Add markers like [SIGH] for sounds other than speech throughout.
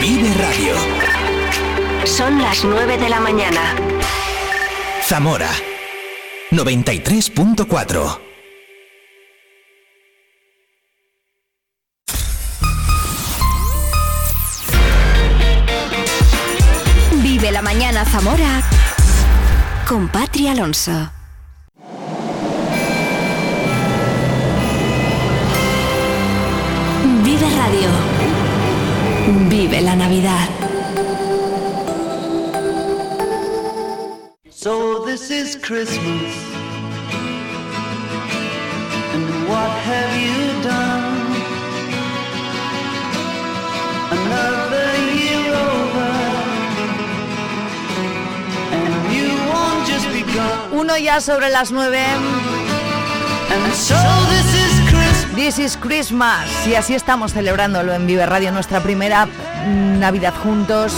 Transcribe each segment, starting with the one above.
Vive Radio. Son las 9 de la mañana. Zamora 93.4. Vive la mañana Zamora con Patria Alonso. Vive Radio. Vive la Navidad. So this is Christmas. And what have you done? Another year over. And you won't just begun. Uno ya sobre las nueve. And so this. This is Christmas. Y así estamos celebrándolo en Vive Radio, nuestra primera mm, Navidad juntos.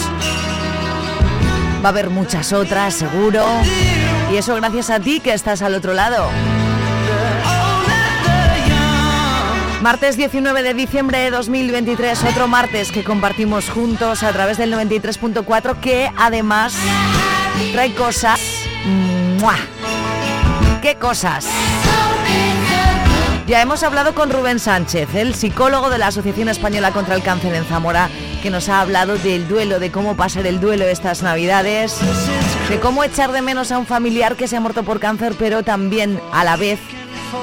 Va a haber muchas otras, seguro. Y eso gracias a ti que estás al otro lado. Martes 19 de diciembre de 2023, otro martes que compartimos juntos a través del 93.4 que además trae cosas... ¡Mua! ¿Qué cosas? Ya hemos hablado con Rubén Sánchez, el psicólogo de la Asociación Española contra el Cáncer en Zamora, que nos ha hablado del duelo, de cómo pasar el duelo estas Navidades, de cómo echar de menos a un familiar que se ha muerto por cáncer, pero también a la vez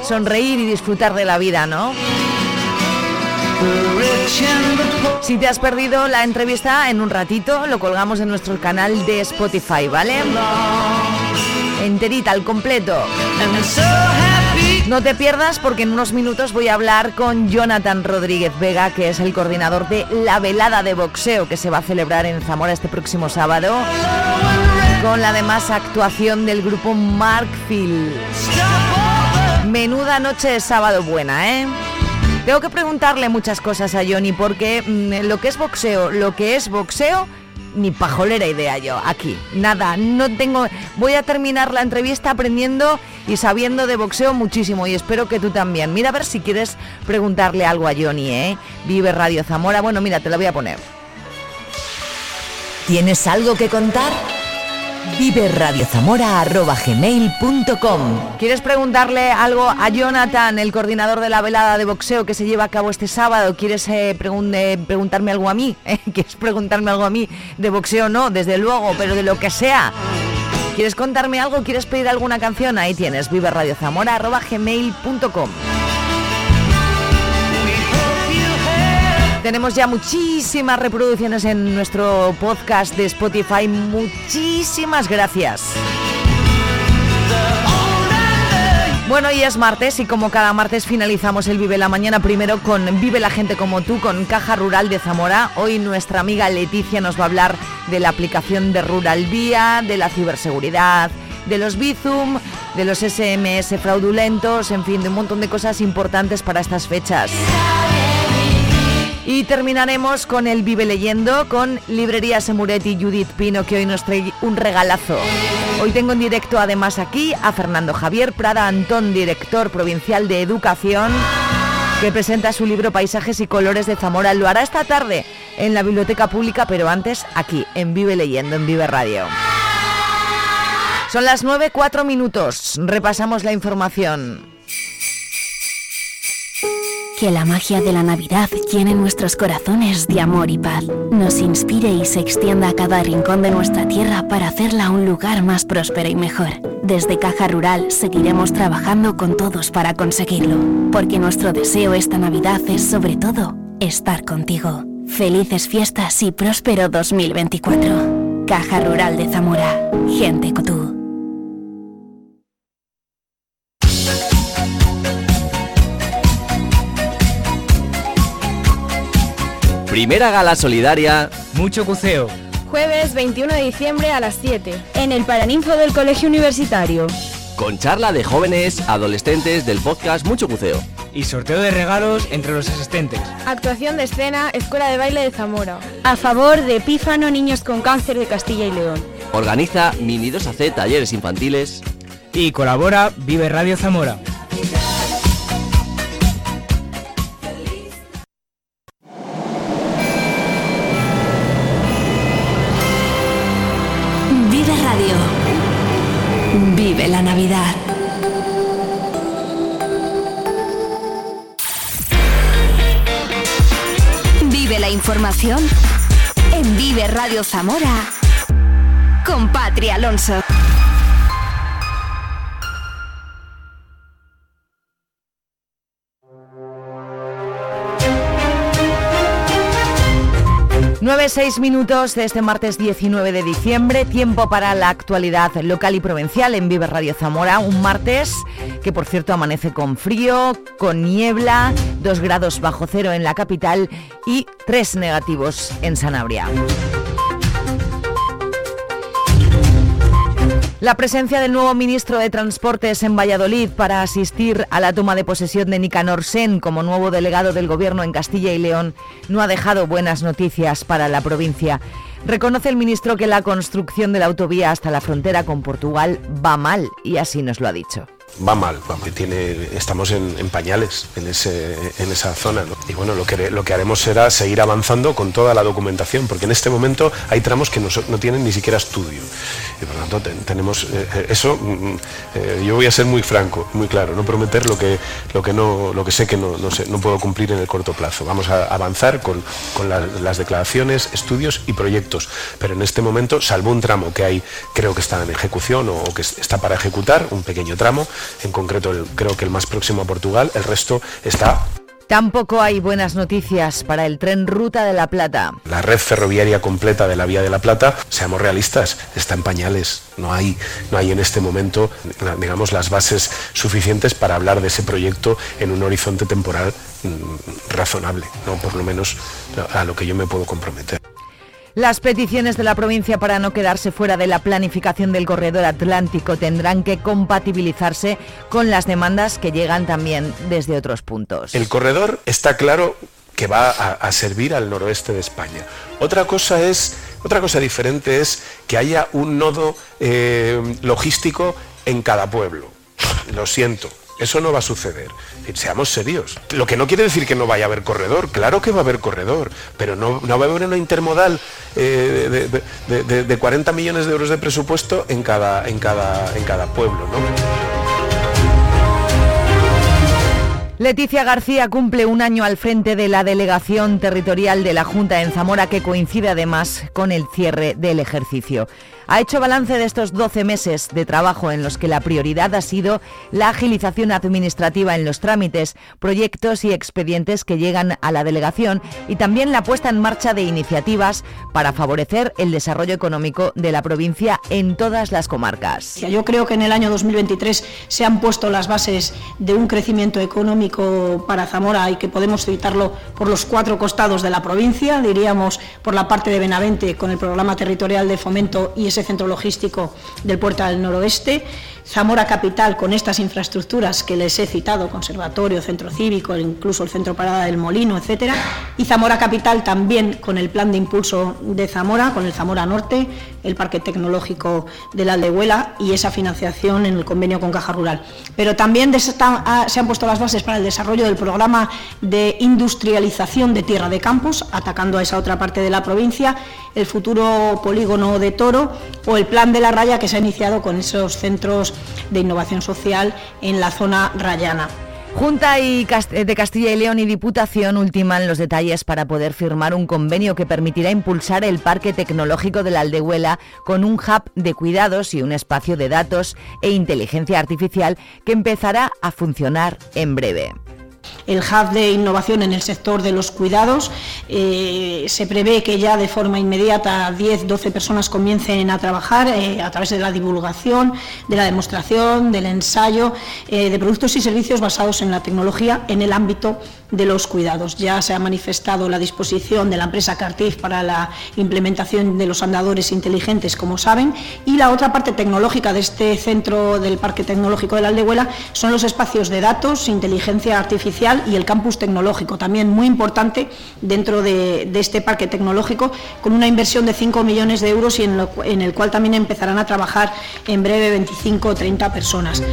sonreír y disfrutar de la vida, ¿no? Si te has perdido la entrevista en un ratito, lo colgamos en nuestro canal de Spotify, ¿vale? Enterita, al completo. No te pierdas porque en unos minutos voy a hablar con Jonathan Rodríguez Vega, que es el coordinador de la velada de boxeo que se va a celebrar en Zamora este próximo sábado, con la además actuación del grupo Markfield. Menuda noche de sábado buena, ¿eh? Tengo que preguntarle muchas cosas a Johnny porque mm, lo que es boxeo, lo que es boxeo, ni pajolera idea yo aquí. Nada, no tengo. Voy a terminar la entrevista aprendiendo y sabiendo de boxeo muchísimo y espero que tú también. Mira a ver si quieres preguntarle algo a Johnny, ¿eh? Vive Radio Zamora. Bueno, mira, te lo voy a poner. ¿Tienes algo que contar? Vive radiozamora.gmail.com ¿Quieres preguntarle algo a Jonathan, el coordinador de la velada de boxeo que se lleva a cabo este sábado? ¿Quieres eh, eh, preguntarme algo a mí? [LAUGHS] ¿Quieres preguntarme algo a mí? De boxeo no, desde luego, pero de lo que sea. ¿Quieres contarme algo? ¿Quieres pedir alguna canción? Ahí tienes, vive Tenemos ya muchísimas reproducciones en nuestro podcast de Spotify. Muchísimas gracias. Bueno, y es martes y como cada martes finalizamos el Vive la Mañana primero con Vive la Gente como tú, con Caja Rural de Zamora. Hoy nuestra amiga Leticia nos va a hablar de la aplicación de Rural Día, de la ciberseguridad, de los Bizum, de los SMS fraudulentos, en fin, de un montón de cosas importantes para estas fechas. Y terminaremos con el Vive Leyendo con Librería Semuret y Judith Pino, que hoy nos trae un regalazo. Hoy tengo en directo además aquí a Fernando Javier Prada Antón, director provincial de Educación, que presenta su libro Paisajes y Colores de Zamora. Lo hará esta tarde en la Biblioteca Pública, pero antes aquí, en Vive Leyendo, en Vive Radio. Son las 9, 4 minutos. Repasamos la información. Que la magia de la Navidad llene nuestros corazones de amor y paz, nos inspire y se extienda a cada rincón de nuestra tierra para hacerla un lugar más próspero y mejor. Desde Caja Rural seguiremos trabajando con todos para conseguirlo, porque nuestro deseo esta Navidad es sobre todo estar contigo. Felices fiestas y próspero 2024. Caja Rural de Zamora. Gente como tú. Primera gala solidaria. Mucho cuceo. Jueves 21 de diciembre a las 7, en el Paraninfo del Colegio Universitario. Con charla de jóvenes, adolescentes del podcast Mucho Cuceo. Y sorteo de regalos entre los asistentes. Actuación de escena, Escuela de Baile de Zamora. A favor de Epífano Niños con Cáncer de Castilla y León. Organiza Mini 2AC Talleres Infantiles. Y colabora Vive Radio Zamora. Navidad. Vive la información en Vive Radio Zamora con Patria Alonso. 9-6 minutos de este martes 19 de diciembre, tiempo para la actualidad local y provincial en Vive Radio Zamora, un martes que por cierto amanece con frío, con niebla, 2 grados bajo cero en la capital y 3 negativos en Sanabria. La presencia del nuevo ministro de Transportes en Valladolid para asistir a la toma de posesión de Nicanor Sen como nuevo delegado del Gobierno en Castilla y León no ha dejado buenas noticias para la provincia. Reconoce el ministro que la construcción de la autovía hasta la frontera con Portugal va mal y así nos lo ha dicho va mal, tiene, estamos en, pañales en, ese, en esa zona. Y bueno, lo que, lo que haremos será seguir avanzando con toda la documentación, porque en este momento hay tramos que no, no tienen ni siquiera estudio. Y por lo tanto tenemos eh, eh, eso, mm, mm, eh, yo voy a ser muy franco, muy claro, no prometer lo que, lo que, no, lo que sé que no, no, sé, no puedo cumplir en el corto plazo. Vamos a avanzar con, con las declaraciones, estudios y proyectos, pero en este momento, salvo un tramo que hay, creo que está en ejecución o que está para ejecutar, un pequeño tramo, en concreto creo que el más próximo a Portugal, el resto está Tampoco hay buenas noticias para el tren Ruta de la Plata. La red ferroviaria completa de la Vía de la Plata, seamos realistas, está en pañales. No hay, no hay en este momento, digamos, las bases suficientes para hablar de ese proyecto en un horizonte temporal mm, razonable, no por lo menos a lo que yo me puedo comprometer. Las peticiones de la provincia para no quedarse fuera de la planificación del corredor atlántico tendrán que compatibilizarse con las demandas que llegan también desde otros puntos. El corredor está claro que va a, servir al noroeste de España. Otra cosa es, otra cosa diferente es que haya un nodo eh, logístico en cada pueblo. Lo siento, eso no va a suceder. Seamos serios. Lo que no quiere decir que no vaya a haber corredor. Claro que va a haber corredor, pero no, va a haber una intermodal eh, de, 40 millones de euros de presupuesto en cada, en cada, en cada pueblo. Leticia García cumple un año al frente de la delegación territorial de la Junta en Zamora que coincide además con el cierre del ejercicio ha hecho balance de estos 12 meses de trabajo en los que la prioridad ha sido la agilización administrativa en los trámites, proyectos y expedientes que llegan a la delegación y también la puesta en marcha de iniciativas para favorecer el desarrollo económico de la provincia en todas las comarcas. Yo creo que en el año 2023 se han puesto las bases de un crecimiento económico para Zamora y que podemos citarlo por los cuatro costados de la provincia, diríamos por la parte de Benavente con el programa territorial de fomento y centro logístico del puerto del noroeste, Zamora Capital con estas infraestructuras que les he citado, conservatorio, centro cívico, incluso el centro parada del Molino, etcétera, y Zamora Capital también con el plan de impulso de Zamora, con el Zamora Norte, el parque tecnológico de la Aldehuela y esa financiación en el convenio con Caja Rural. Pero también se han puesto las bases para el desarrollo del programa de industrialización de tierra de campos, atacando a esa otra parte de la provincia, el futuro polígono de Toro o el plan de la raya que se ha iniciado con esos centros de innovación social en la zona rayana. Junta de Castilla y León y Diputación ultiman los detalles para poder firmar un convenio que permitirá impulsar el Parque Tecnológico de la Aldehuela con un hub de cuidados y un espacio de datos e inteligencia artificial que empezará a funcionar en breve el hub de innovación en el sector de los cuidados. Eh, se prevé que ya de forma inmediata 10, 12 personas comiencen a trabajar eh, a través de la divulgación, de la demostración, del ensayo eh, de productos y servicios basados en la tecnología en el ámbito de los cuidados. Ya se ha manifestado la disposición de la empresa Cartif para la implementación de los andadores inteligentes, como saben, y la otra parte tecnológica de este centro del Parque Tecnológico de la Aldehuela son los espacios de datos, inteligencia artificial y el campus tecnológico, también muy importante dentro de, este parque tecnológico, con una inversión de 5 millones de euros y en, el cual también empezarán a trabajar en breve 25 o 30 personas.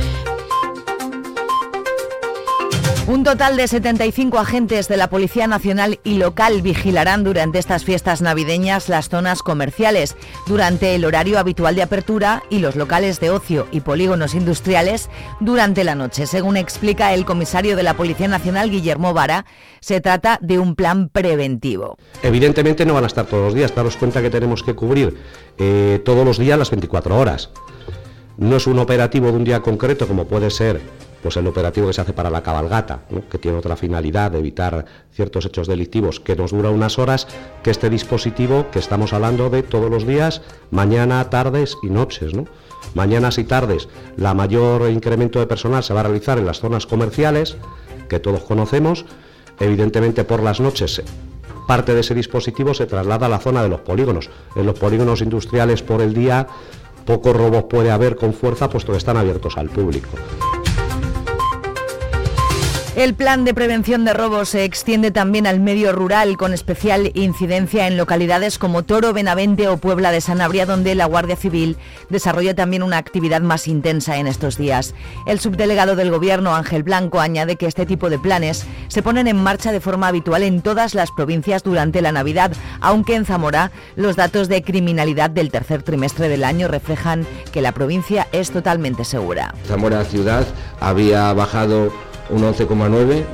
Un total de 75 agentes de la Policía Nacional y local vigilarán durante estas fiestas navideñas las zonas comerciales, durante el horario habitual de apertura y los locales de ocio y polígonos industriales durante la noche. Según explica el comisario de la Policía Nacional, Guillermo Vara, se trata de un plan preventivo. Evidentemente no van a estar todos los días, daros cuenta que tenemos que cubrir eh, todos los días las 24 horas. No es un operativo de un día concreto como puede ser pues el operativo que se hace para la cabalgata, que tiene otra finalidad de evitar ciertos hechos delictivos, que nos dura unas horas, que este dispositivo que estamos hablando de todos los días, mañana, tardes y noches. ¿no? Mañanas y tardes, la mayor incremento de personal se va a realizar en las zonas comerciales, que todos conocemos, evidentemente por las noches parte de ese dispositivo se traslada a la zona de los polígonos. En los polígonos industriales por el día pocos robos puede haber con fuerza puesto que están abiertos al público. El plan de prevención de robos se extiende también al medio rural, con especial incidencia en localidades como Toro, Benavente o Puebla de Sanabria, donde la Guardia Civil desarrolla también una actividad más intensa en estos días. El subdelegado del Gobierno, Ángel Blanco, añade que este tipo de planes se ponen en marcha de forma habitual en todas las provincias durante la Navidad, aunque en Zamora los datos de criminalidad del tercer trimestre del año reflejan que la provincia es totalmente segura. Zamora ciudad había bajado un 11,9.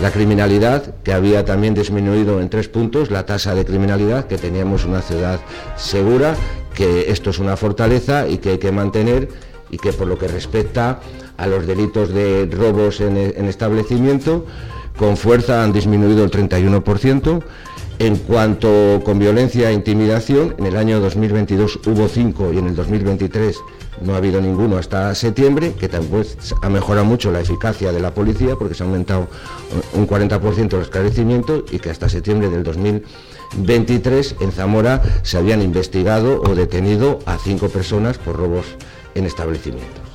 La criminalidad, que había también disminuido en tres puntos, la tasa de criminalidad, que teníamos una ciudad segura, que esto es una fortaleza y que hay que mantener y que por lo que respecta a los delitos de robos en, en establecimiento, con fuerza han disminuido el 31%. En cuanto con violencia e intimidación, en el año 2022 hubo cinco y en el 2023 no ha habido ninguno hasta septiembre, que también ha mejorado mucho la eficacia de la policía porque se ha aumentado un 40% el esclarecimiento y que hasta septiembre del 2023 en Zamora se habían investigado o detenido a cinco personas por robos en establecimientos.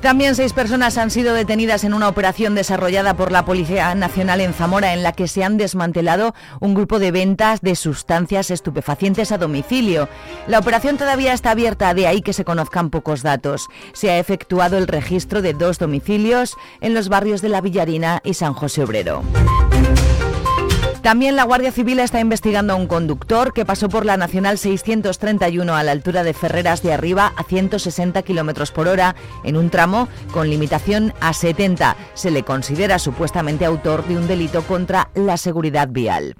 También seis personas han sido detenidas en una operación desarrollada por la Policía Nacional en Zamora en la que se han desmantelado un grupo de ventas de sustancias estupefacientes a domicilio. La operación todavía está abierta, de ahí que se conozcan pocos datos. Se ha efectuado el registro de dos domicilios en los barrios de La Villarina y San José Obrero. También la Guardia Civil está investigando a un conductor que pasó por la Nacional 631 a la altura de Ferreras de Arriba a 160 km por hora en un tramo con limitación a 70. Se le considera supuestamente autor de un delito contra la seguridad vial.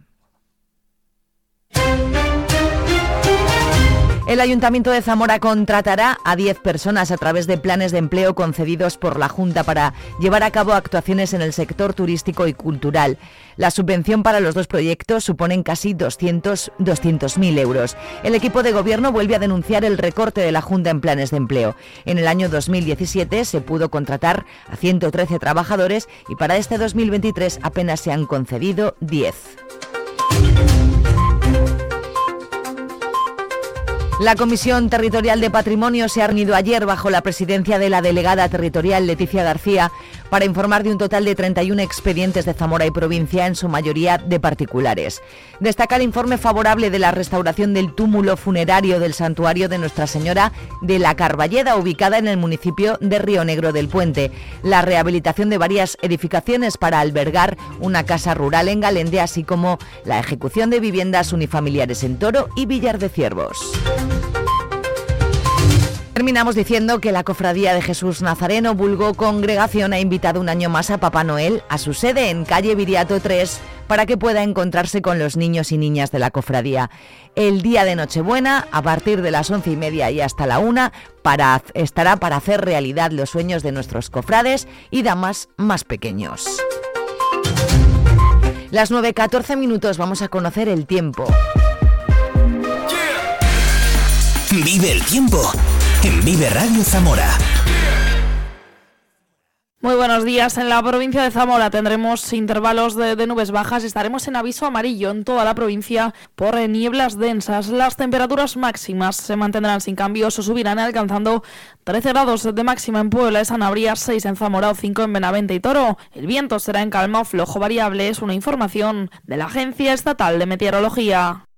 El Ayuntamiento de Zamora contratará a 10 personas a través de planes de empleo concedidos por la Junta para llevar a cabo actuaciones en el sector turístico y cultural. La subvención para los dos proyectos suponen casi 200.000 200 euros. El equipo de gobierno vuelve a denunciar el recorte de la Junta en planes de empleo. En el año 2017 se pudo contratar a 113 trabajadores y para este 2023 apenas se han concedido 10. La Comisión Territorial de Patrimonio se ha reunido ayer bajo la presidencia de la delegada territorial Leticia García para informar de un total de 31 expedientes de Zamora y provincia, en su mayoría de particulares. Destaca el informe favorable de la restauración del túmulo funerario del santuario de Nuestra Señora de la Carballeda, ubicada en el municipio de Río Negro del Puente, la rehabilitación de varias edificaciones para albergar una casa rural en Galende, así como la ejecución de viviendas unifamiliares en Toro y Villar de Ciervos. Terminamos diciendo que la Cofradía de Jesús Nazareno, vulgo congregación, ha invitado un año más a Papá Noel a su sede en calle Viriato 3 para que pueda encontrarse con los niños y niñas de la cofradía. El día de Nochebuena, a partir de las once y media y hasta la una, para, estará para hacer realidad los sueños de nuestros cofrades y damas más pequeños. Las 9.14 minutos vamos a conocer el tiempo. Vive el tiempo en Vive Radio Zamora. Muy buenos días. En la provincia de Zamora tendremos intervalos de, nubes bajas. Estaremos en aviso amarillo en toda la provincia por nieblas densas. Las temperaturas máximas se mantendrán sin cambios o subirán alcanzando 13 grados de máxima en Puebla, Sanabria, 6 en Zamora o 5 en Benavente y Toro. El viento será en calma o flojo variable. Es una información de la Agencia Estatal de Meteorología.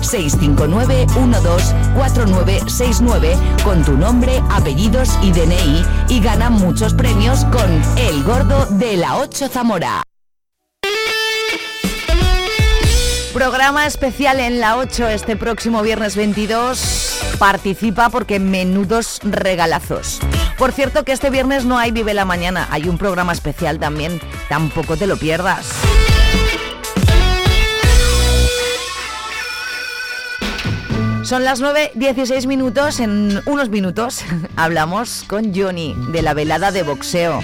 659-124969 con tu nombre, apellidos y DNI y gana muchos premios con El Gordo de la 8 Zamora. Programa especial en la 8 este próximo viernes 22. Participa porque menudos regalazos. Por cierto que este viernes no hay Vive la Mañana, hay un programa especial también, tampoco te lo pierdas. Son las 9.16 minutos, en unos minutos [LAUGHS] hablamos con Johnny de la velada de boxeo.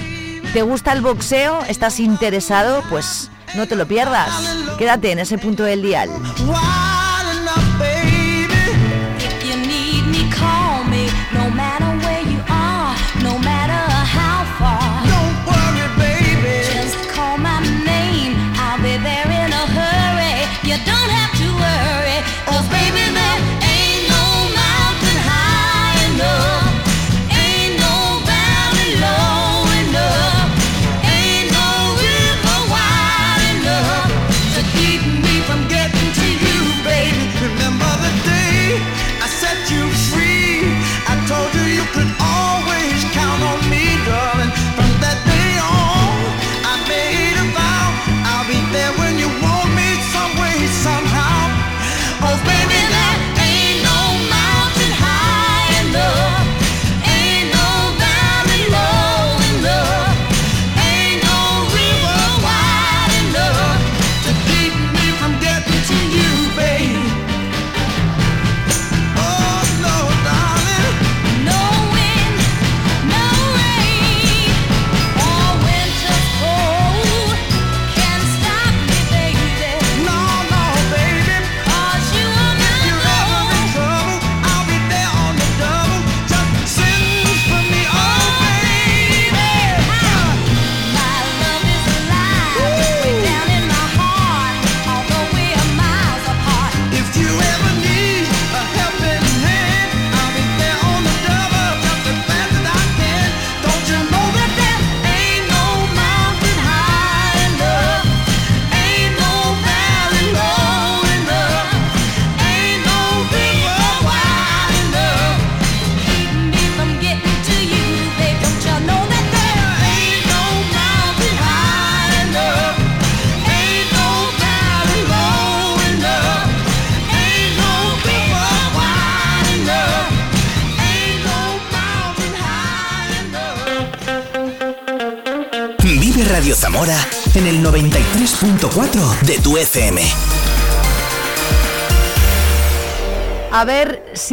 ¿Te gusta el boxeo? ¿Estás interesado? Pues no te lo pierdas. Quédate en ese punto del dial.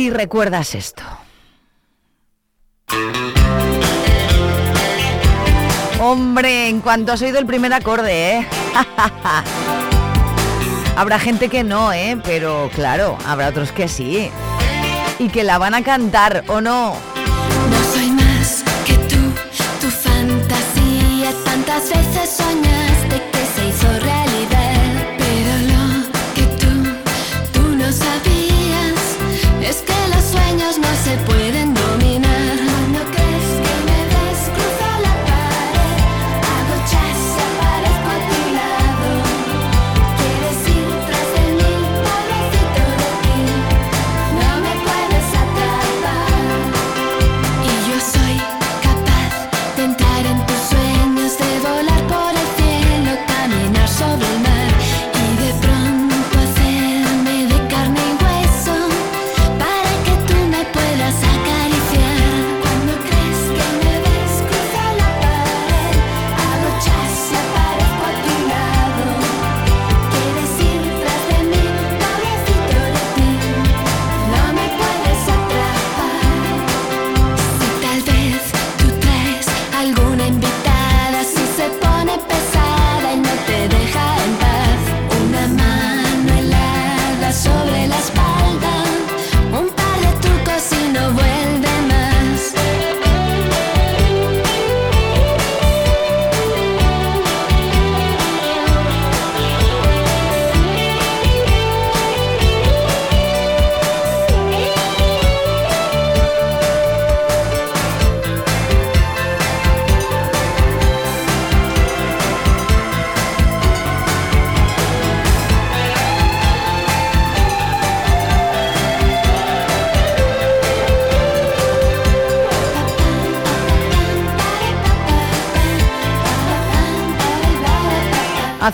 Recuerdas esto. Hombre, en cuanto has oído el primer acorde, ¿eh? [LAUGHS] habrá gente que no, ¿eh? Pero claro, habrá otros que sí. Y que la van a cantar, ¿o no? No soy más que tú, tu fantasía.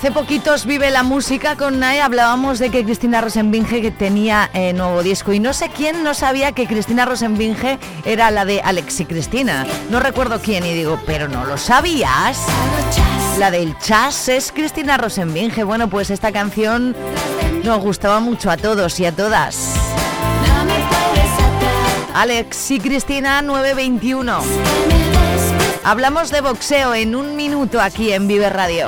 Hace poquitos vive la música con Nae, hablábamos de que Cristina Rosenbinge que tenía eh, nuevo disco y no sé quién no sabía que Cristina Rosenbinge era la de Alex y Cristina. No recuerdo quién y digo, pero no lo sabías. La del chas es Cristina Rosenbinge. Bueno, pues esta canción nos gustaba mucho a todos y a todas. Alex y Cristina 921. Hablamos de boxeo en un minuto aquí en Vive Radio.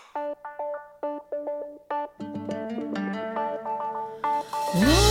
All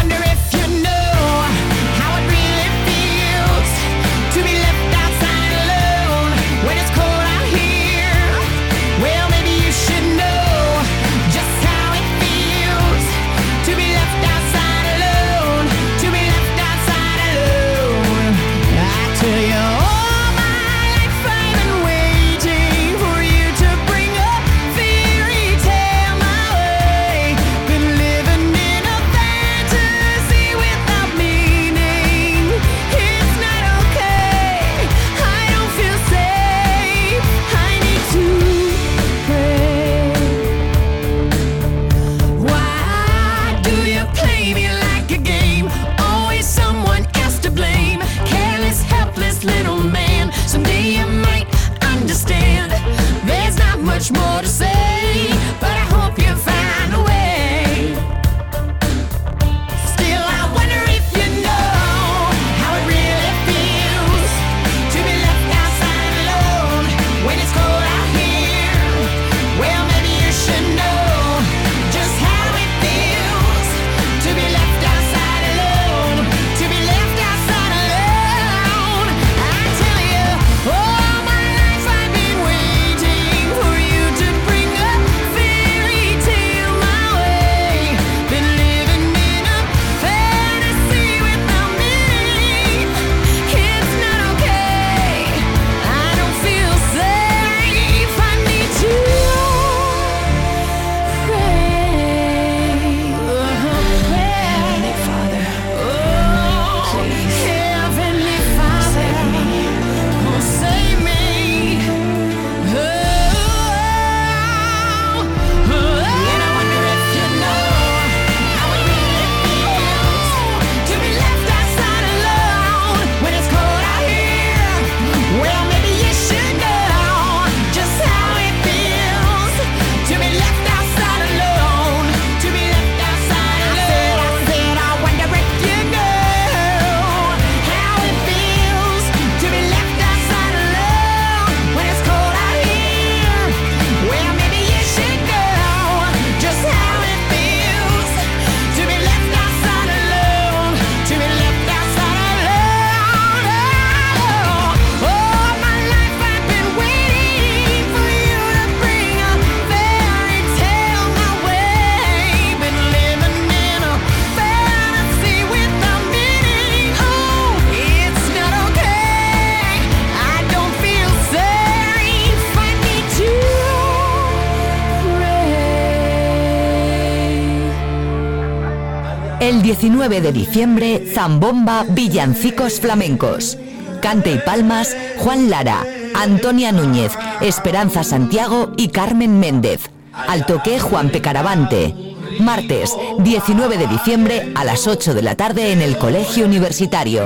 19 de diciembre, Zambomba Villancicos Flamencos. Cante y Palmas, Juan Lara, Antonia Núñez, Esperanza Santiago y Carmen Méndez. Al toque, Juan Pecaravante. Martes, 19 de diciembre a las 8 de la tarde en el Colegio Universitario.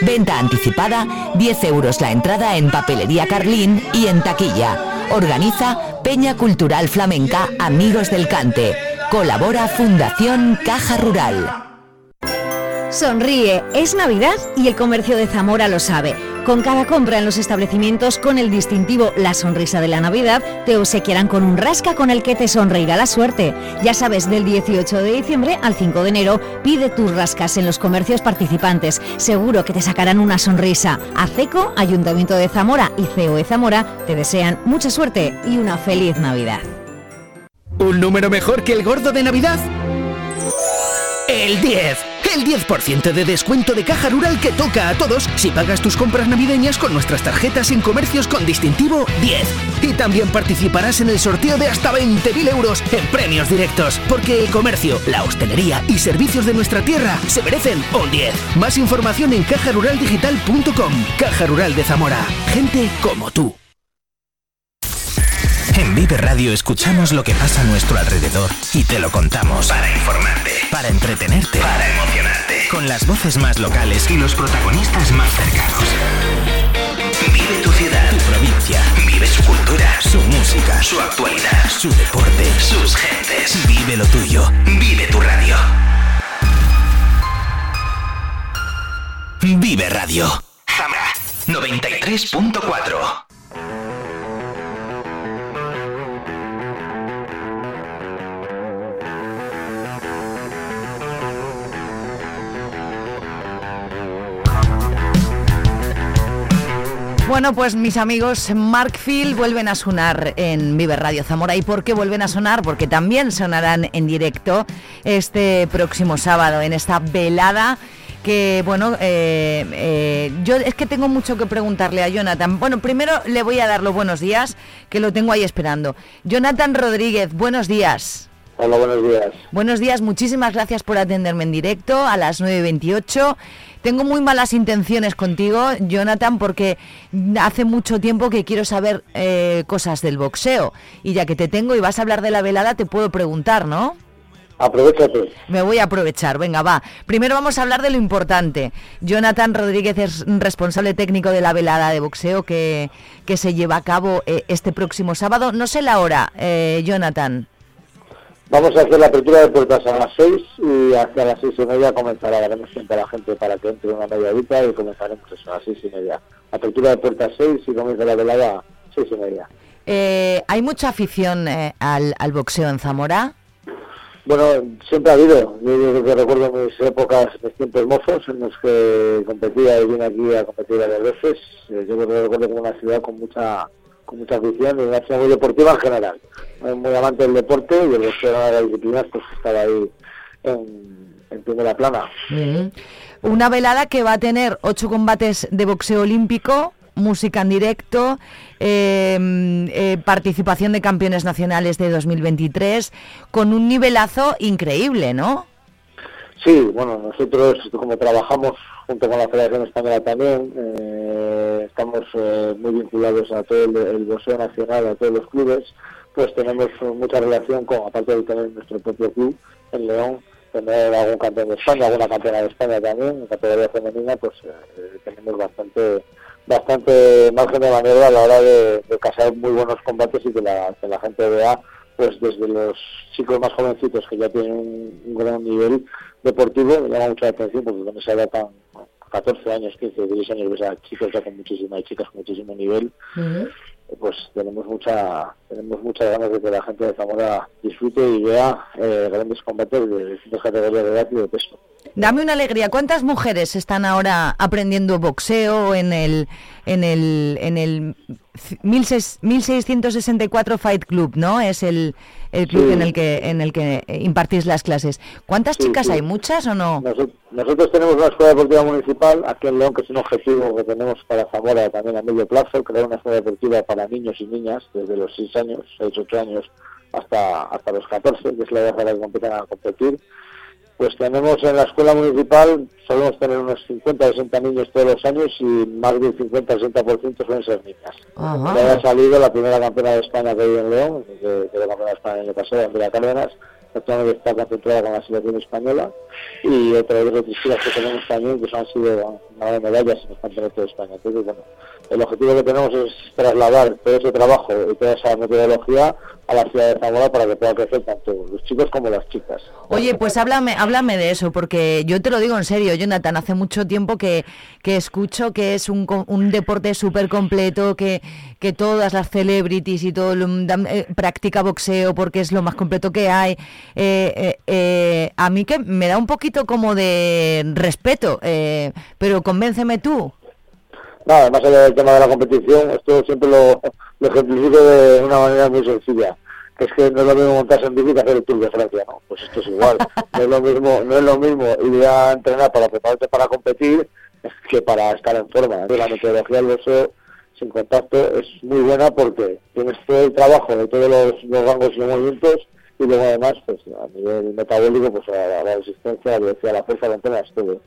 Venta anticipada, 10 euros la entrada en Papelería Carlín y en taquilla. Organiza Peña Cultural Flamenca Amigos del Cante. Colabora Fundación Caja Rural. Sonríe, es Navidad y el comercio de Zamora lo sabe. Con cada compra en los establecimientos con el distintivo La Sonrisa de la Navidad, te obsequiarán con un rasca con el que te sonreirá la suerte. Ya sabes, del 18 de diciembre al 5 de enero, pide tus rascas en los comercios participantes. Seguro que te sacarán una sonrisa. ACECO, Ayuntamiento de Zamora y COE Zamora te desean mucha suerte y una feliz Navidad. ¿Un número mejor que el gordo de Navidad? El 10. El 10% de descuento de caja rural que toca a todos si pagas tus compras navideñas con nuestras tarjetas en comercios con distintivo 10. Y también participarás en el sorteo de hasta 20.000 euros en premios directos. Porque el comercio, la hostelería y servicios de nuestra tierra se merecen un 10. Más información en cajaruraldigital.com. Caja Rural de Zamora. Gente como tú. En Vive Radio escuchamos lo que pasa a nuestro alrededor y te lo contamos. Para informarte, para entretenerte, para emocionarte. Con las voces más locales y los protagonistas más cercanos. Vive tu ciudad, tu provincia. Vive su cultura, su música, su actualidad, su deporte, sus gentes. Vive lo tuyo. Vive tu radio. Vive Radio. Zamora 93.4. Bueno, pues mis amigos Markfield vuelven a sonar en Vive Radio Zamora. ¿Y por qué vuelven a sonar? Porque también sonarán en directo este próximo sábado en esta velada que bueno, eh, eh, yo es que tengo mucho que preguntarle a Jonathan. Bueno, primero le voy a dar los buenos días, que lo tengo ahí esperando. Jonathan Rodríguez, buenos días. Hola, buenos días. Buenos días, muchísimas gracias por atenderme en directo a las 9.28. Tengo muy malas intenciones contigo, Jonathan, porque hace mucho tiempo que quiero saber eh, cosas del boxeo. Y ya que te tengo y vas a hablar de la velada, te puedo preguntar, ¿no? Aprovechate. Me voy a aprovechar, venga, va. Primero vamos a hablar de lo importante. Jonathan Rodríguez es responsable técnico de la velada de boxeo que, que se lleva a cabo eh, este próximo sábado. No sé la hora, eh, Jonathan. Vamos a hacer la apertura de puertas a las 6 y hacia las seis y media comenzará. Daremos tiempo a la gente para que entre una media horita y comenzaremos eso, a las seis y media. Apertura de puertas 6 y comienza la velada a seis y media. Eh, ¿Hay mucha afición eh, al, al boxeo en Zamora? Bueno, siempre ha habido. Yo, yo que recuerdo mis épocas, mis tiempos mozos en los que competía y vine aquí a competir varias veces. Eh, yo recuerdo como una ciudad con mucha con mucha afición y una ciudad muy deportiva en general. Muy amante del deporte y el una de las disciplinas pues estaba ahí en, en primera plana. Mm. Una velada que va a tener ocho combates de boxeo olímpico, música en directo, eh, eh, participación de campeones nacionales de 2023, con un nivelazo increíble, ¿no? Sí, bueno, nosotros como trabajamos junto con la Federación Española también, eh, estamos eh, muy vinculados a todo el, el boxeo nacional, a todos los clubes, pues tenemos eh, mucha relación con, aparte de tener nuestro propio club en León, tener algún campeón de España, alguna campeona de España también, en categoría femenina, pues eh, tenemos bastante bastante margen de maniobra a la hora de, casar muy buenos combates y que la, gente vea pues desde los chicos más jovencitos que ya tienen un gran nivel deportivo, me llama mucho la atención porque con esa edad tan 14 años, 15, 16 años ves a chicos ya con muchísima y chicas con muchísimo nivel, pues tenemos mucha tenemos muchas ganas de que la gente de Zamora disfrute y vea eh, grandes combates de distintas categorías de edad y de peso. Dame una alegría. ¿Cuántas mujeres están ahora aprendiendo boxeo en el en el en el 16- 1664 Fight Club, ¿no? Es el, el club Sí. en el que en el que impartís las clases. ¿Cuántas Sí, chicas sí. hay? ¿Muchas o no? Noso- Nosotros tenemos una escuela deportiva municipal aquí en León, que es un objetivo que tenemos para Zamora también a medio plazo, crear una escuela deportiva para niños y niñas desde los 6 años, 6, 8 años hasta hasta los 14, que es la edad para que compitan a competir. Pues tenemos en la escuela municipal, solemos tener unos 50 o 60 niños todos los años y más del 50-60% suelen ser niñas. Ajá. Ya ha salido la primera campeona de España que vive en León, que quedó campeona de España el año pasado, Andrea Cárdenas, actualmente está concentrada con la selección española, y otras dos chicas que tenemos también, que han sido ganado medallas en los campeonatos de España. Entonces, bueno, el objetivo que tenemos es trasladar todo ese trabajo y toda esa metodología a la ciudad de Zamora para que pueda crecer tanto los chicos como las chicas. Oye, pues háblame, háblame de eso, porque yo te lo digo en serio, Jonathan, hace mucho tiempo que, que escucho que es un, un deporte súper completo, que, que todas las celebrities y todo el eh, practica boxeo porque es lo más completo que hay. Eh, eh, eh, a mí que me da un poquito como de respeto, eh, pero convénceme tú. Nada, además del tema de la competición, esto siempre lo, lo ejemplifico de una manera muy sencilla, que es que no es lo mismo montarse en que hacer el Tour de Francia, ¿no? Pues esto es igual, [LAUGHS] no es lo mismo, no es lo mismo ir a entrenar para prepararte para competir que para estar en forma. La metodología del boxeo sin contacto es muy buena porque tienes todo el trabajo de todos los, los rangos y los movimientos y luego además pues a nivel metabólico pues a la resistencia, a la velocidad, a la fuerza, la entrenas todo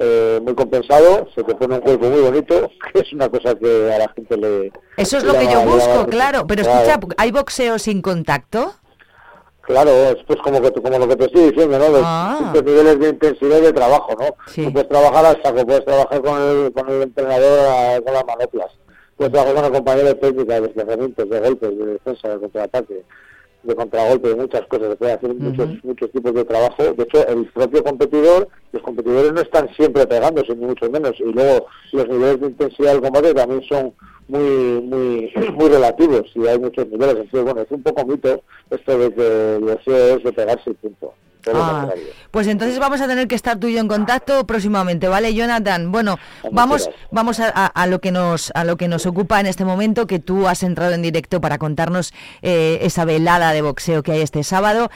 eh, muy compensado, se te pone un cuerpo muy bonito, [LAUGHS] que es una cosa que a la gente le... Eso es lo que yo busco, claro, pero Claro, escucha, ¿hay boxeo sin contacto? Claro, es pues como, que, como lo que te estoy diciendo, ¿no? Los Ah. niveles de intensidad y de trabajo, ¿no? Tú puedes trabajar hasta que puedes trabajar con el, con el entrenador a- con las manoplas. Puedes trabajar con el compañero de técnica, de desplazamientos, de golpes, de defensa, de contraataque, de contragolpe, de muchas cosas. Se pueden hacer muchos, muchos tipos de trabajo. De hecho, el propio competidor, los competidores no están siempre pegándose, ni mucho menos. Y luego los niveles de intensidad del combate también son muy muy [CLEARS THROAT] muy relativos y hay muchos niveles. Entonces, bueno, es un poco mito esto de que el deseo es de pegarse y punto. Ah, pues entonces vamos a tener que estar tú y yo en contacto próximamente, ¿vale, Jonathan? Bueno, vamos, vamos a, a- a lo que nos a lo que nos ocupa en este momento, que tú has entrado en directo para contarnos eh, esa velada de boxeo que hay este sábado.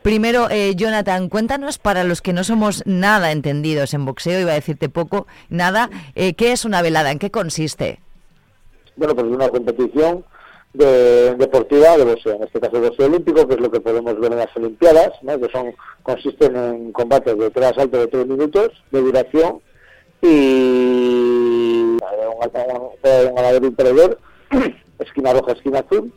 Primero, eh, Jonathan, cuéntanos para los que no somos nada entendidos en boxeo, iba a decirte poco, nada, eh, ¿qué es una velada? ¿En qué consiste? Bueno, pues una competición de, deportiva de boxeo, en este caso el boxeo olímpico, que es lo que podemos ver en las Olimpiadas, que son consisten en combates de tres asaltos de tres minutos de duración y un, ganador y un perdedor, esquina roja, esquina azul.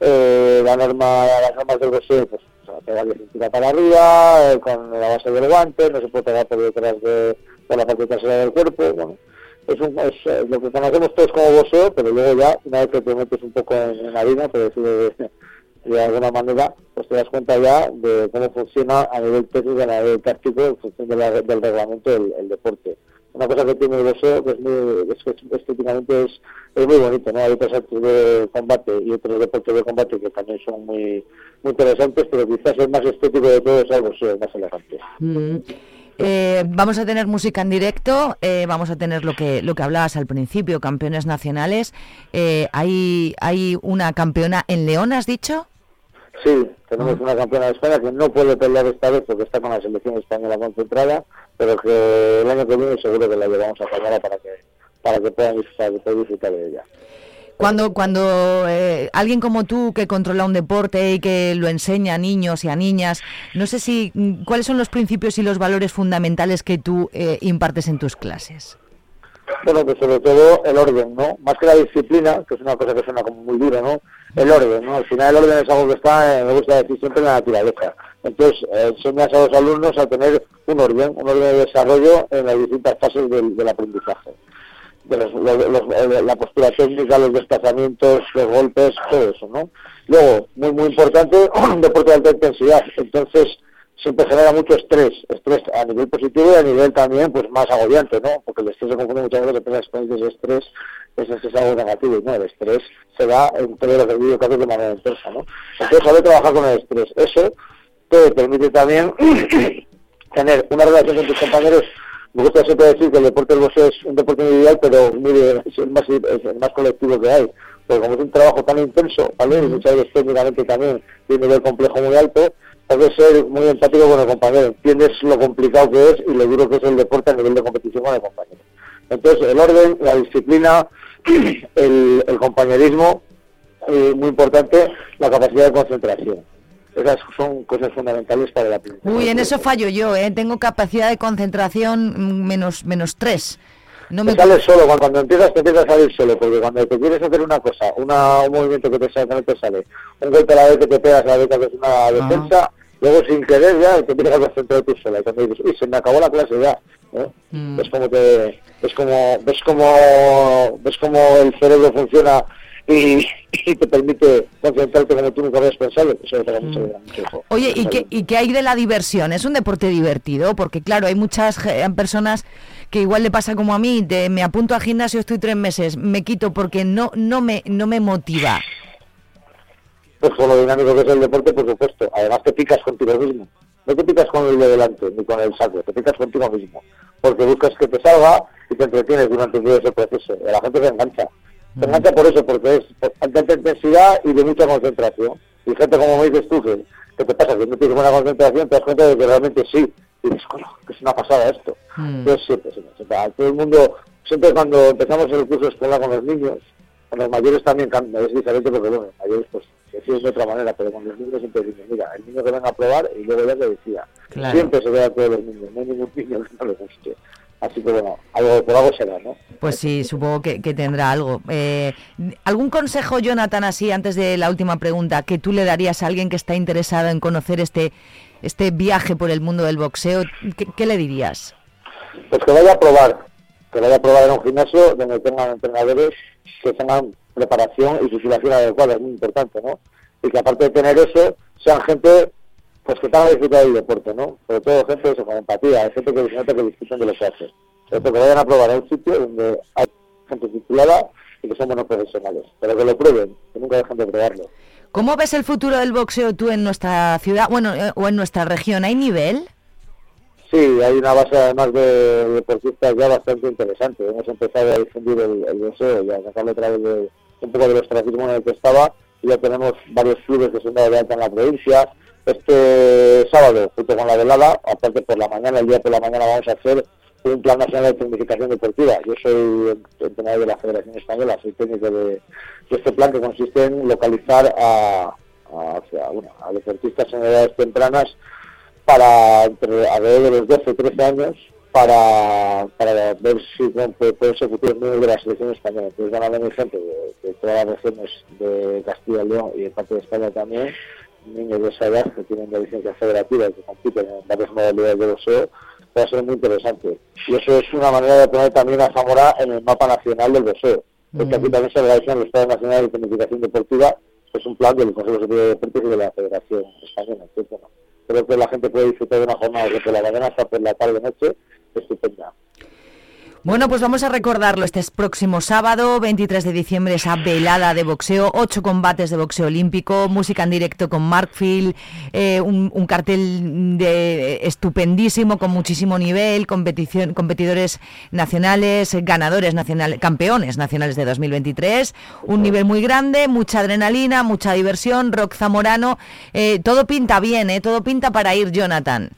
Eh, la norma, las normas del boxeo, pues se va a pegar de cintura para arriba, eh, con la base del guante, no se puede pegar por detrás de por la parte trasera del cuerpo, bueno, es, un, es eh, lo que conocemos todos como boxeo, pero luego ya, una vez que te metes un poco en, en harina, de, alguna manera, pues te das cuenta ya de cómo funciona a nivel técnico, a nivel táctico, en función de la- del reglamento del el deporte. Una cosa que tiene el boxeo, que es muy, es estéticamente es, es muy bonito, ¿no? Hay otros actos de combate y otros deportes de combate que también son muy, muy interesantes, pero quizás el más estético de todos es el boxeo, el más elegante. Mm, eh, vamos a tener música en directo, eh, vamos a tener lo que lo que hablabas al principio, campeones nacionales. Eh, hay hay una campeona en León, has dicho. Sí, tenemos una campeona de España que no puede pelear esta vez porque está con la selección española concentrada, pero que el año que viene seguro que la llevamos a Zamora para que para que puedan disfrutar de ella. Cuando cuando eh, alguien como tú que controla un deporte y que lo enseña a niños y a niñas, no sé si mm, cuáles son los principios y los valores fundamentales que tú eh, impartes en tus clases. Bueno, pues sobre todo el orden, ¿no? Más que la disciplina, que es una cosa que suena como muy dura, ¿no? El orden, ¿no? Al final el orden es algo que está, eh, me gusta decir siempre, en la naturaleza. Entonces, eh, enseñas a los alumnos a tener un orden, un orden de desarrollo en las distintas fases del aprendizaje. De los- los- eh, la postura técnica, los desplazamientos, los golpes, todo eso, ¿no? Luego, muy, muy importante, [CLEARS THROAT] deporte de alta intensidad. Entonces, siempre genera mucho estrés, estrés a nivel positivo y a nivel también pues más agobiante, ¿no? Porque el estrés se confunde muchas veces con las experiencias de estrés, eso es algo negativo, no, el estrés se da en todos los vídeos casos de manera intensa, ¿no? Entonces saber trabajar con el estrés, eso te permite también [CLEARS THROAT] tener una relación con tus compañeros me gusta siempre decir que el deporte del boxeo es un deporte individual, pero muy de- es, el más, es el más colectivo que hay. Porque como es un trabajo tan intenso, ¿vale? Y muchas veces técnicamente también tiene un nivel complejo muy alto, puedes ser muy empático con el compañero. Entiendes lo complicado que es y lo duro que es el deporte a nivel de competición con el compañero. Entonces, el orden, la disciplina, [CLEARS THROAT] el, el compañerismo, y muy importante, la capacidad de concentración. Esas son cosas fundamentales para la aprendizaje. Uy, en eso fallo yo, ¿eh? Tengo capacidad de concentración menos, menos tres. No me... Te sales solo, cuando, cuando empiezas te empiezas a salir solo, porque cuando te quieres hacer una cosa, una, un movimiento que te sale, que no te sale, un golpe a la vez que te pegas a la vez que haces una defensa, luego sin querer ya te empiezas a concentrar tú sola. Y cuando dices, uy, se me acabó la clase ya. ¿eh? Mm. Es como que, es como, ves como, ves como el cerebro funciona y, [LAUGHS] y te permite concentrarte como tú nunca habías pensado. Eso mucho, mucho ojo. Oye, ¿y qué, ¿y qué hay de la diversión? ¿Es un deporte divertido? Porque claro, hay muchas personas que igual le pasa como a mí, de, me apunto al gimnasio, estoy tres meses, me quito porque no, no, me, no me motiva. Pues con lo dinámico que es el deporte, por supuesto. Además te picas contigo mismo. No te picas con el de delante, ni con el saco, te picas contigo mismo. Porque buscas que te salga y te entretienes durante todo ese proceso. Y la gente se engancha. Se engancha por eso, porque es alta intensidad y de mucha concentración. Y gente como me dices tú, que, que te pasa, que no tienes buena concentración, te das cuenta de que realmente sí. Y dices, coño, que es una pasada esto. Entonces siempre, siempre, siempre. A todo el mundo, siempre cuando empezamos el curso escolar con los niños, con los mayores también cambia, es diferente porque bueno, los mayores pues deciden de otra manera, pero con los niños siempre dicen, mira, el niño que venga a probar y luego ya que decía. Claro. Siempre se ve a todos los niños, no hay ningún niño que no le guste. Así que bueno, algo, por algo será, ¿no? Pues sí, supongo que, que tendrá algo. Eh, ¿Algún consejo, Jonathan, así antes de la última pregunta, que tú le darías a alguien que está interesado en conocer este, este viaje por el mundo del boxeo? ¿Qué, qué le dirías? Pues que vaya a probar, que vaya a probar en un gimnasio donde tengan entrenadores que tengan preparación y titulación adecuada, es muy importante, ¿no? Y que aparte de tener eso, sean gente pues que tengan disfrutar del deporte, ¿no? Sobre todo gente eso, con empatía, hay gente que nota que disfrutan de lo que hace. Que vayan a probar en un sitio donde hay gente titulada y que son buenos profesionales, pero que lo prueben, que nunca dejen de probarlo. ¿Cómo ves el futuro del boxeo tú en nuestra ciudad, bueno, eh, o en nuestra región? ¿Hay nivel? Sí, hay una base además de deportistas ya bastante interesante. Hemos empezado a difundir el, el boxeo y a sacarlo a través de un poco del ostracismo en el que estaba y ya tenemos varios clubes que dado de alta en la provincia. Este sábado, junto con la velada, aparte por la mañana, el día por la mañana vamos a hacer un plan nacional de tecnificación deportiva. Yo soy entrenador de la Federación Española, soy técnico de, de este plan que consiste en localizar a, o deportistas en edades tempranas para entre alrededor de los 12 13 años para, ver si pueden ser futuros miembros de la selección española. Entonces van a venir gente de, de todas las regiones de Castilla y León y de parte de España también, niños de esa edad que tienen la licencia federativa y que compiten en varias modalidades de boxeo, va a ser muy interesante. Y eso es una manera de poner también a Zamora en el mapa nacional del boxeo. Porque aquí también se realiza en el Estado Nacional de Planificación Deportiva, que es un plan del Consejo Superior de Deportes y de la Federación Española. Entonces, bueno, creo que la gente puede disfrutar de una jornada desde la mañana hasta por la tarde noche estupenda. Bueno, pues vamos a recordarlo. Este es próximo sábado, 23 de diciembre, esa velada de boxeo, ocho combates de boxeo olímpico, música en directo con Markfield, eh, un, un cartel de, estupendísimo, con muchísimo nivel, competición, competidores nacionales, ganadores nacionales, campeones nacionales de 2023, un nivel muy grande, mucha adrenalina, mucha diversión, rock zamorano, eh, todo pinta bien, eh, todo pinta para ir, Jonathan.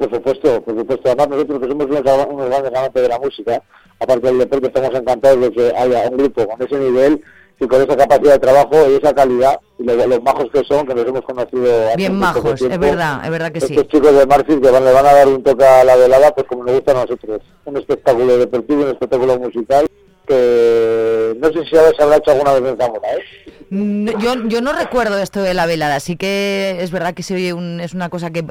Por supuesto, por supuesto. Además, nosotros que somos unos, unos grandes amantes de la música, aparte del deporte, estamos encantados de que haya un grupo con ese nivel y con esa capacidad de trabajo y esa calidad, y los, los majos que son, que nos hemos conocido hace Bien majos, es verdad, es verdad que sí. Estos chicos de Marfil que van, le van a dar un toque a la velada, pues como nos gusta a nosotros. Un espectáculo deportivo, un espectáculo musical que no sé si se habrá hecho alguna vez en Zamora, ¿eh? No, Yo, yo no recuerdo esto de la velada, sí que es verdad que se oye un- es una cosa que,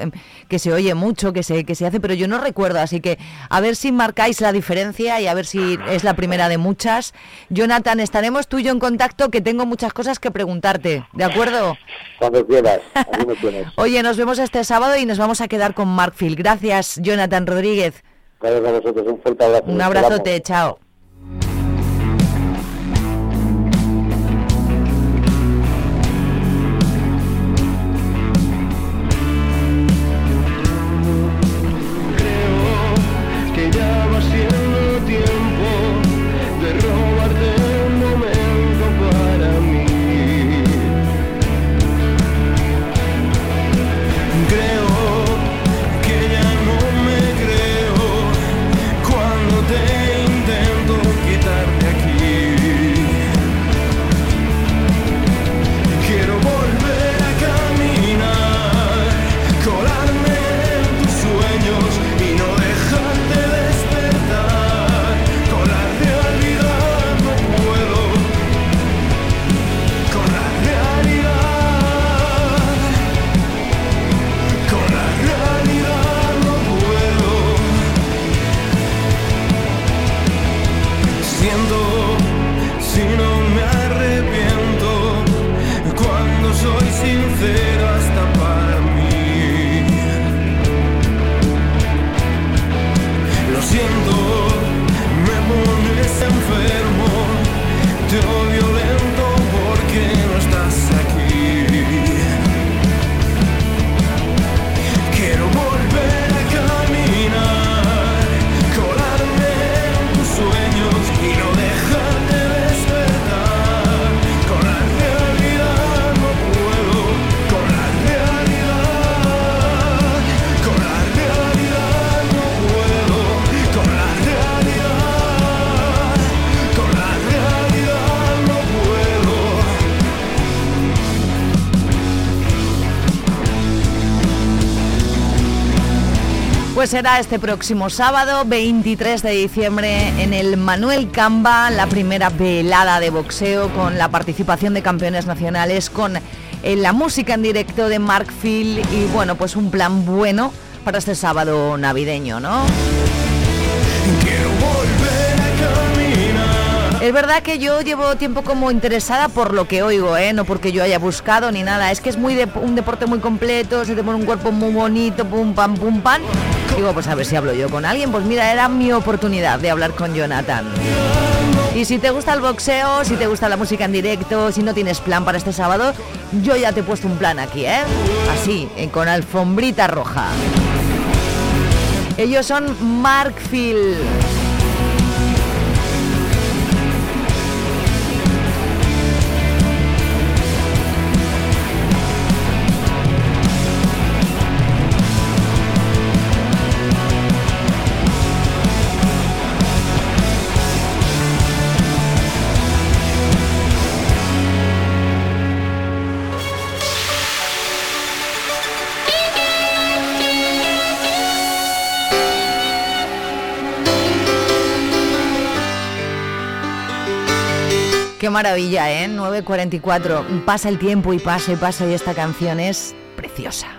que se oye mucho, que se, que se hace, pero yo no recuerdo, así que a ver si marcáis la diferencia y a ver si es la primera de muchas. Jonathan, estaremos tú y yo en contacto, que tengo muchas cosas que preguntarte, ¿de acuerdo? Cuando quieras, aquí me tienes. [LAUGHS] Oye, nos vemos este sábado y nos vamos a quedar con Markfield. Gracias, Jonathan Rodríguez. Gracias a vosotros, un fuerte abrazo. Un abrazote, chao. Será este próximo sábado, 23 de diciembre, en el Manuel Camba, la primera velada de boxeo con la participación de campeones nacionales, con eh, la música en directo de Mark Phil y bueno, pues un plan bueno para este sábado navideño, ¿no? Es verdad que yo llevo tiempo como interesada por lo que oigo, ¿eh? no porque yo haya buscado ni nada. Es que es muy un deporte muy completo, se te pone un cuerpo muy bonito, pum pam pum pam. Digo, pues a ver si hablo yo con alguien. Pues mira, era mi oportunidad de hablar con Jonathan. Y si te gusta el boxeo, si te gusta la música en directo, si no tienes plan para este sábado, yo ya te he puesto un plan aquí, ¿eh? Así, eh, con alfombrita roja. Ellos son Mark Maravilla, ¿eh? 9.44. Pasa el tiempo y pasa y pasa y esta canción es preciosa.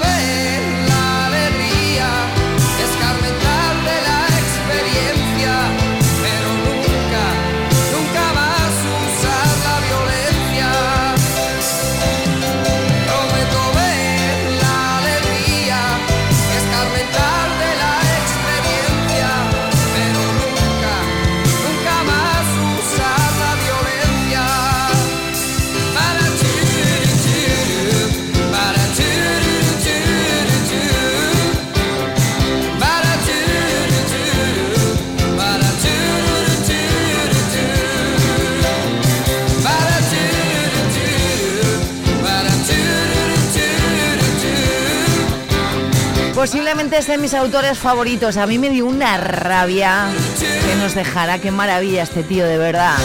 Posiblemente de mis autores favoritos. A mí me dio una rabia que nos dejara. Qué maravilla este tío, de verdad.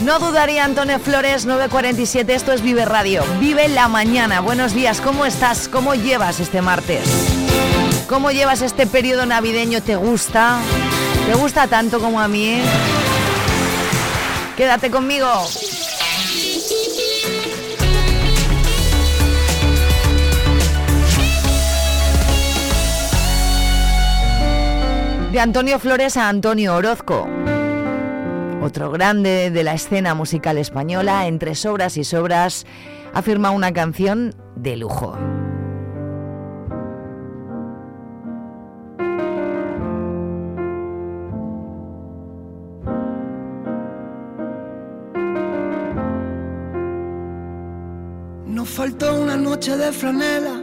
No dudaría Antonio Flores, 947, esto es Vive Radio. Vive la mañana. Buenos días, ¿cómo estás? ¿Cómo llevas este martes? ¿Cómo llevas este periodo navideño? ¿Te gusta? ¿Te gusta tanto como a mí? Quédate conmigo. De Antonio Flores a Antonio Orozco. Otro grande de la escena musical española, entre sobras y sobras, afirma una canción de lujo. Nos faltó una noche de franela,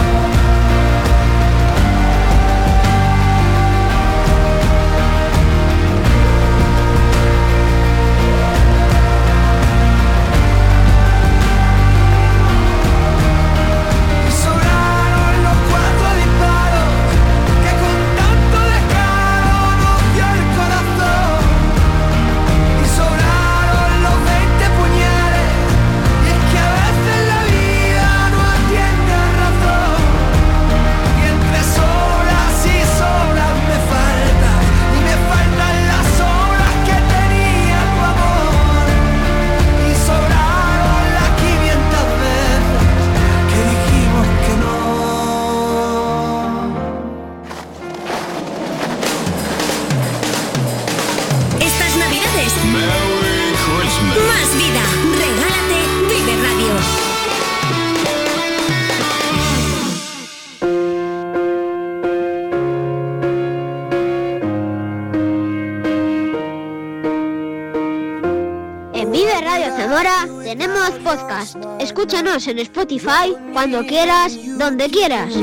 Escúchanos en Spotify cuando quieras, donde quieras.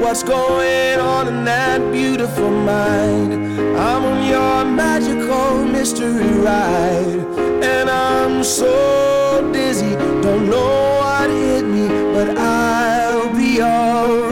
What's going on in that beautiful mind? I'm on your magical mystery ride, and I'm so dizzy, don't know what hit me, but I of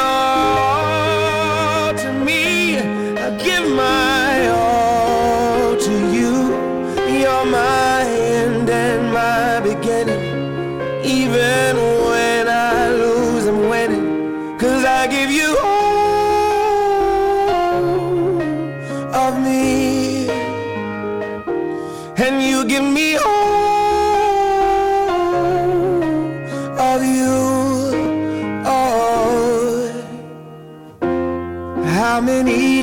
your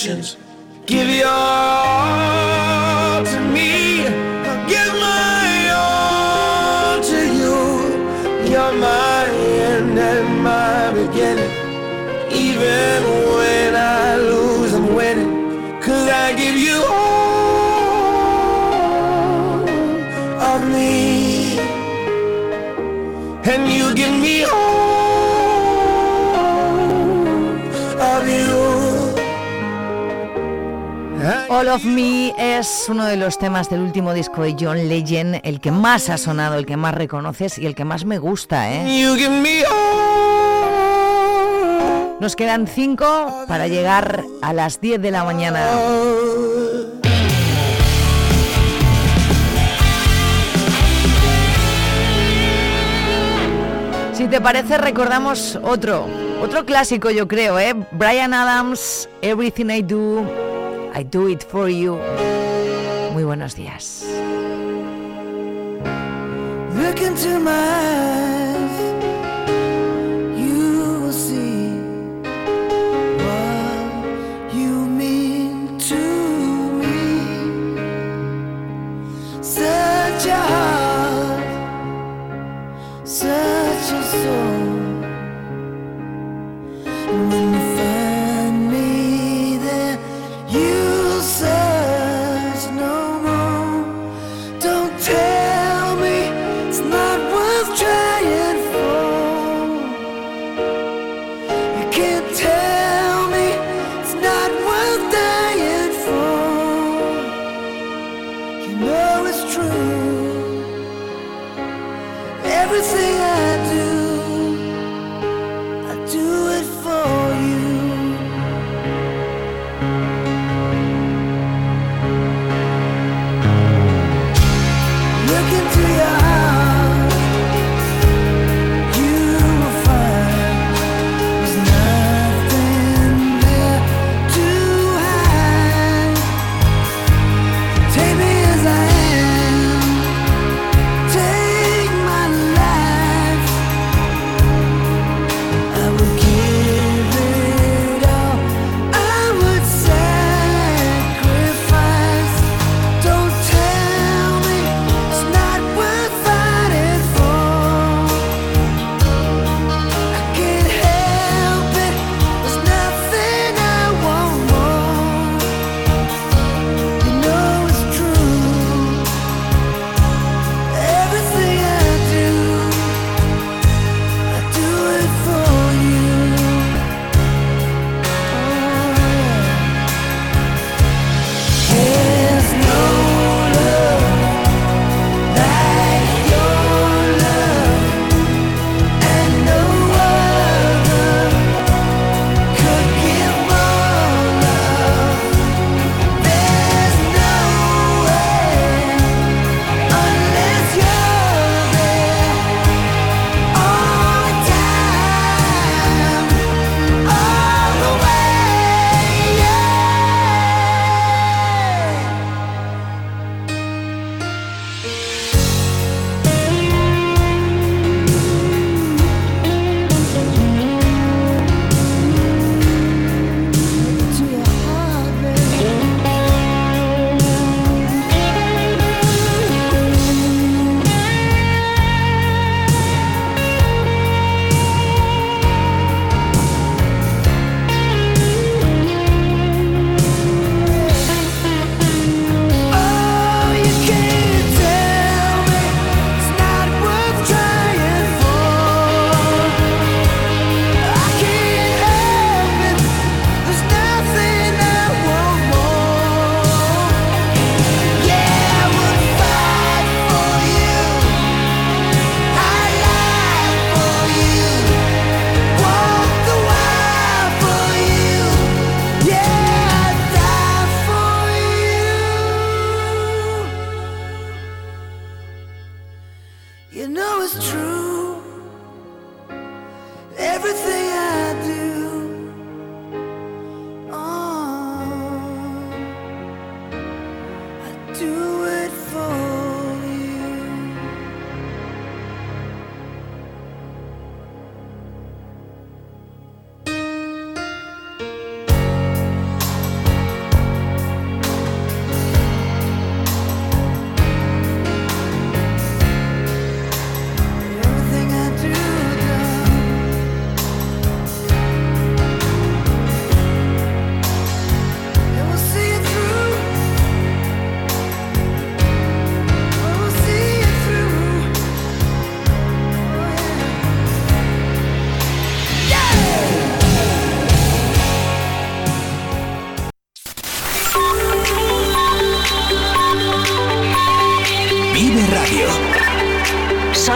Give your all to me. All of Me es uno de los temas del último disco de John Legend, el que más ha sonado, el que más reconoces y el que más me gusta, ¿eh? You give me Nos quedan cinco para llegar a las 10 de la mañana. Si te parece, recordamos otro, otro clásico yo creo, ¿eh? Brian Adams, Everything I Do, I Do It For You. Muy buenos días. Look into my eyes, you will see what you mean to me. Such a heart, such a soul. everything